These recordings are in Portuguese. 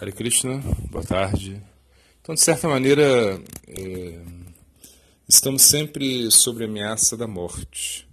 Hare Krishna, boa tarde. Então, de certa maneira, é, estamos sempre sob a ameaça da morte.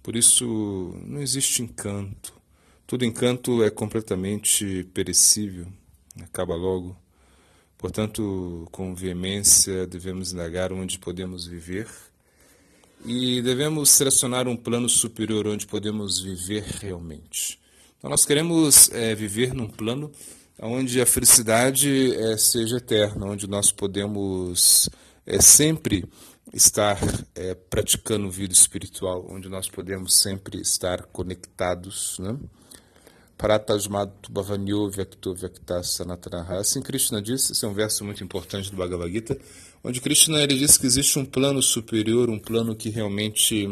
Por isso, não existe encanto. Todo encanto é completamente perecível, acaba logo. Portanto, com veemência, devemos indagar onde podemos viver e devemos selecionar um plano superior onde podemos viver realmente. Então, nós queremos é, viver num plano onde a felicidade é, seja eterna, onde nós podemos é, sempre estar é, praticando vida espiritual, onde nós podemos sempre estar conectados, né? Assim Krishna disse, esse é um verso muito importante do Bhagavad Gita, onde Krishna ele diz que existe um plano superior, um plano que realmente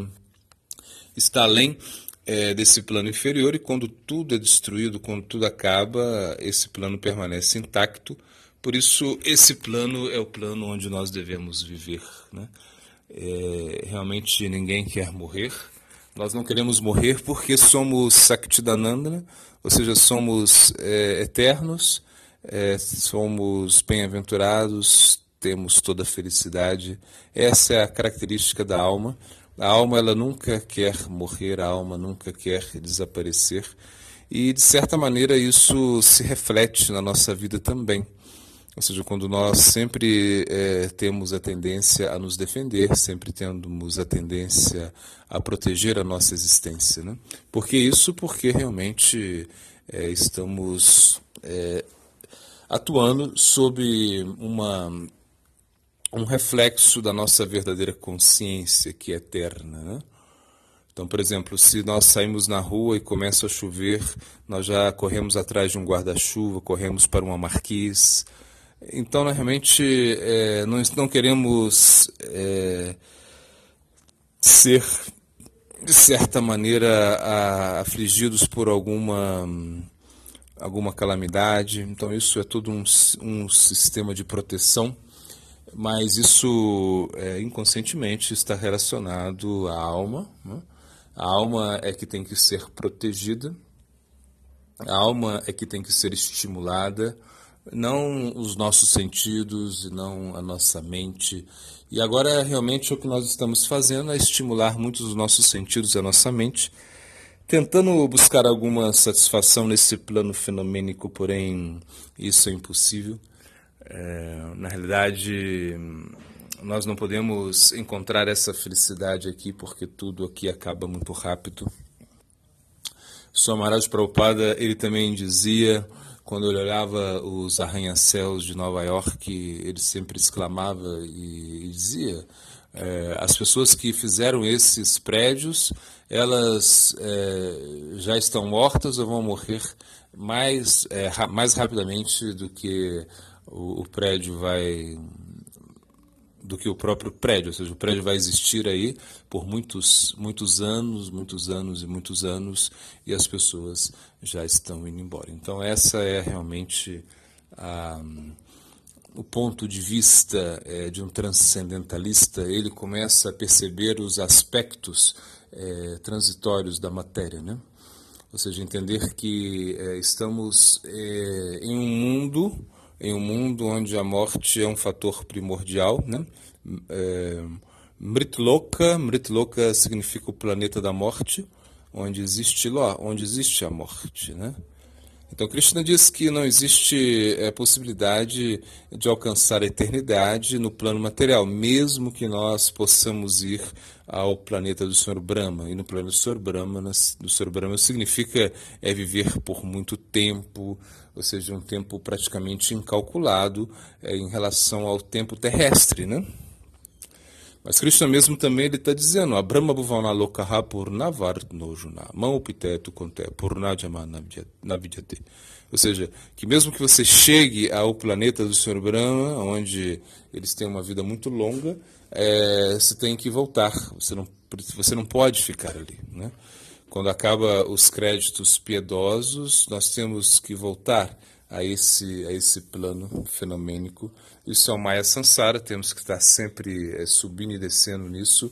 está além é, desse plano inferior e quando tudo é destruído, quando tudo acaba, esse plano permanece intacto. Por isso, esse plano é o plano onde nós devemos viver. Né? É, realmente ninguém quer morrer. Nós não queremos morrer porque somos Saktidananda, ou seja, somos é, eternos, é, somos bem-aventurados, temos toda a felicidade. Essa é a característica da alma. A alma ela nunca quer morrer, a alma nunca quer desaparecer. E de certa maneira isso se reflete na nossa vida também. Ou seja, quando nós sempre é, temos a tendência a nos defender, sempre temos a tendência a proteger a nossa existência. Né? Por que isso? Porque realmente é, estamos é, atuando sob uma um reflexo da nossa verdadeira consciência que é eterna. Né? Então, por exemplo, se nós saímos na rua e começa a chover, nós já corremos atrás de um guarda-chuva, corremos para uma marquise. Então, nós realmente é, não, não queremos é, ser, de certa maneira, a, afligidos por alguma, alguma calamidade. Então, isso é todo um, um sistema de proteção mas isso é, inconscientemente está relacionado à alma. Né? A alma é que tem que ser protegida, a alma é que tem que ser estimulada, não os nossos sentidos, não a nossa mente. E agora realmente o que nós estamos fazendo é estimular muitos dos nossos sentidos e a nossa mente, tentando buscar alguma satisfação nesse plano fenomênico, porém isso é impossível. É, na realidade, nós não podemos encontrar essa felicidade aqui porque tudo aqui acaba muito rápido. Swamaraj Prabhupada, ele também dizia, quando ele olhava os arranha-céus de Nova York, ele sempre exclamava e, dizia, é, as pessoas que fizeram esses prédios, elas é, já estão mortas ou vão morrer mais, é, mais rapidamente do que o, o prédio vai do que o próprio prédio, ou seja, o prédio vai existir aí por muitos, muitos anos, muitos anos e muitos anos, e as pessoas já estão indo embora. Então, essa é realmente a, o ponto de vista é, de um transcendentalista. Ele começa a perceber os aspectos é, transitórios da matéria, né? Ou seja, entender que é, estamos é, em um mundo em um mundo onde a morte é um fator primordial, né? É, Mritloka, Mritloka significa o planeta da morte, onde existe lá, onde existe a morte, né? Então Krishna diz que não existe é, possibilidade de alcançar a eternidade no plano material, mesmo que nós possamos ir ao planeta do Senhor Brahma. E no planeta do Senhor Brahma, do Senhor Brahma significa é viver por muito tempo, ou seja, um tempo praticamente incalculado é, em relação ao tempo terrestre, né? Mas Krishna mesmo também ele está dizendo, Abrahma bhuvana lokaha purnavar nojuna, maupitetu conte purnajama navidyate. Ou seja, que mesmo que você chegue ao planeta do Senhor Brahma, onde eles têm uma vida muito longa, é, você tem que voltar, você não, você não pode ficar ali, né? quando acaba os créditos piedosos, nós temos que voltar a esse, a esse plano fenomênico. Isso é o Maya Sansara, temos que estar sempre é, subindo e descendo nisso.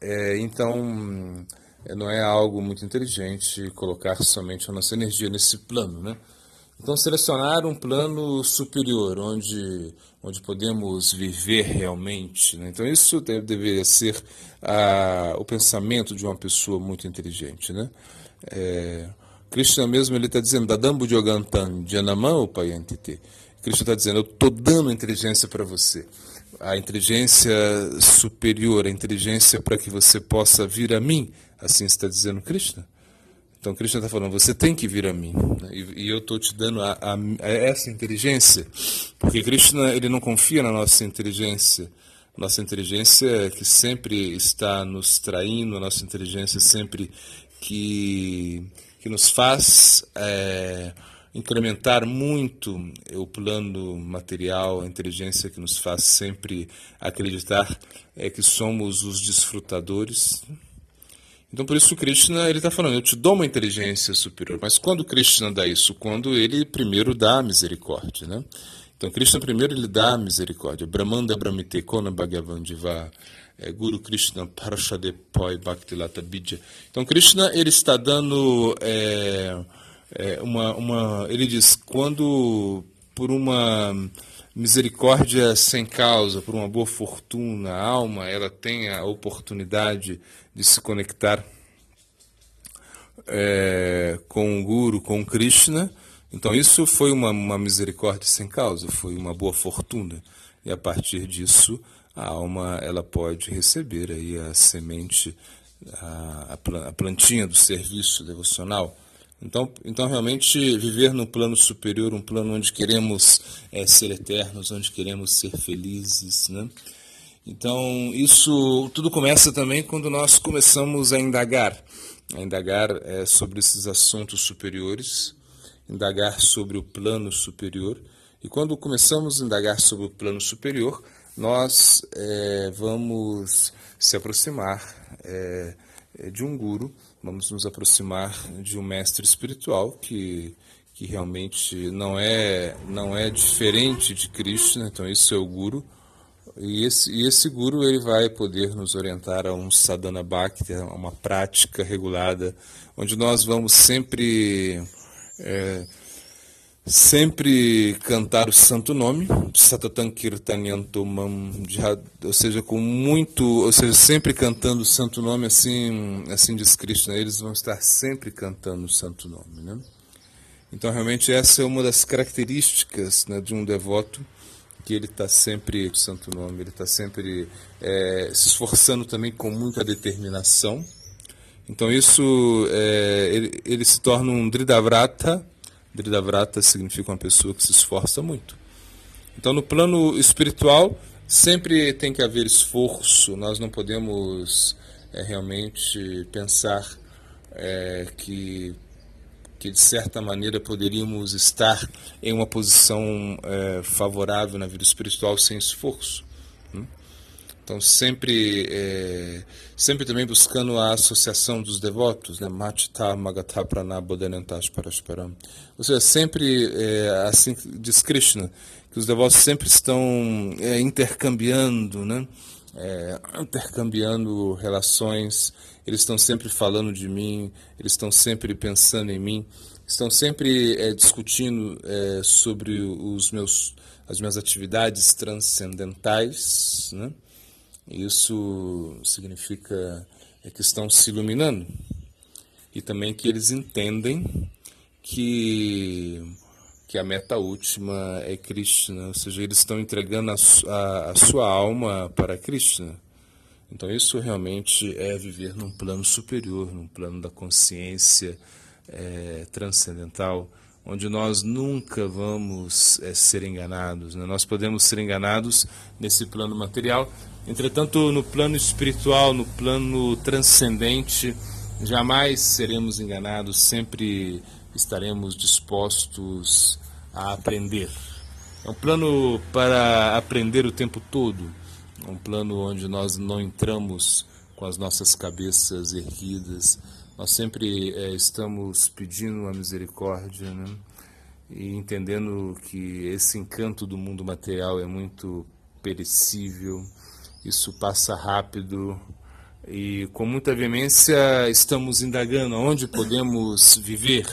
É, então, é, não é algo muito inteligente colocar somente a nossa energia nesse plano. Né? Então, selecionar um plano superior, onde, onde podemos viver realmente. Né? Então, isso deve, deveria ser ah, o pensamento de uma pessoa muito inteligente. Né? É, Krishna mesmo ele está dizendo, Dadambu Jogantan Janamam Upayantite. Krishna está dizendo, eu estou dando inteligência para você. A inteligência superior, a inteligência para que você possa vir a mim. Assim está dizendo Krishna. Então Krishna está falando, você tem que vir a mim. E, e eu estou te dando a, a, a, essa inteligência, porque Krishna ele não confia na nossa inteligência. Nossa inteligência que sempre está nos traindo, a nossa inteligência sempre que, que nos faz é, incrementar muito o plano material, a inteligência que nos faz sempre acreditar é, que somos os desfrutadores. Então, por isso, Krishna ele está falando: eu te dou uma inteligência superior. Mas quando Krishna dá isso? Quando ele primeiro dá a misericórdia. Né? Então, Krishna primeiro ele dá a misericórdia. Brahmanda Brahmite Kona Bhagavan Diva. É, Guru Krishna Parashadepoi Bhaktilata Bidya. Então, Krishna ele está dando é, é, uma, uma. Ele diz: quando por uma misericórdia sem causa, por uma boa fortuna, a alma ela tem a oportunidade de se conectar é, com o Guru, com Krishna. Então isso foi uma, uma misericórdia sem causa, foi uma boa fortuna. E a partir disso a alma ela pode receber aí a semente, a, a plantinha do serviço devocional então, então, realmente, viver num plano superior, um plano onde queremos é, ser eternos, onde queremos ser felizes. Né? Então, isso tudo começa também quando nós começamos a indagar a indagar é, sobre esses assuntos superiores, indagar sobre o plano superior. E quando começamos a indagar sobre o plano superior, nós é, vamos se aproximar é, de um guru vamos nos aproximar de um mestre espiritual que, que realmente não é, não é diferente de Krishna, então esse é o Guru. E esse, e esse Guru ele vai poder nos orientar a um sadhana bhakti, a uma prática regulada, onde nós vamos sempre é, sempre cantar o santo nome, Satatan Kirtanyantomam, ou seja, com muito, ou seja, sempre cantando o santo nome, assim, assim diz Cristo, né? eles vão estar sempre cantando o santo nome, né? Então, realmente, essa é uma das características né, de um devoto, que ele está sempre, o santo nome, ele está sempre é, se esforçando também com muita determinação. Então, isso, é, ele, ele se torna um Dridavrata, Dridavrata significa uma pessoa que se esforça muito. Então, no plano espiritual, sempre tem que haver esforço, nós não podemos é, realmente pensar é, que, que, de certa maneira, poderíamos estar em uma posição é, favorável na vida espiritual sem esforço. Então, sempre, é, sempre também buscando a associação dos devotos, né? Matita Magatha Pranabodanantash Parasparam. Ou seja, sempre, é, assim diz Krishna, que os devotos sempre estão é, intercambiando, né? É, intercambiando relações, eles estão sempre falando de mim, eles estão sempre pensando em mim, estão sempre é, discutindo é, sobre os meus, as minhas atividades transcendentais, né? Isso significa é que estão se iluminando e também que eles entendem que que a meta última é Krishna, ou seja, eles estão entregando a, a, a sua alma para Krishna. Então isso realmente é viver num plano superior, num plano da consciência é, transcendental, onde nós nunca vamos é, ser enganados. Né? Nós podemos ser enganados nesse plano material, Entretanto, no plano espiritual, no plano transcendente, jamais seremos enganados, sempre estaremos dispostos a aprender. É um plano para aprender o tempo todo, um plano onde nós não entramos com as nossas cabeças erguidas, nós sempre é, estamos pedindo a misericórdia, né? e entendendo que esse encanto do mundo material é muito perecível isso passa rápido e com muita veemência estamos indagando onde podemos viver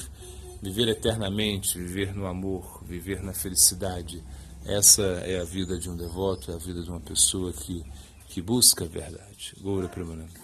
viver eternamente, viver no amor, viver na felicidade. Essa é a vida de um devoto, é a vida de uma pessoa que, que busca a verdade. Goura Premananda.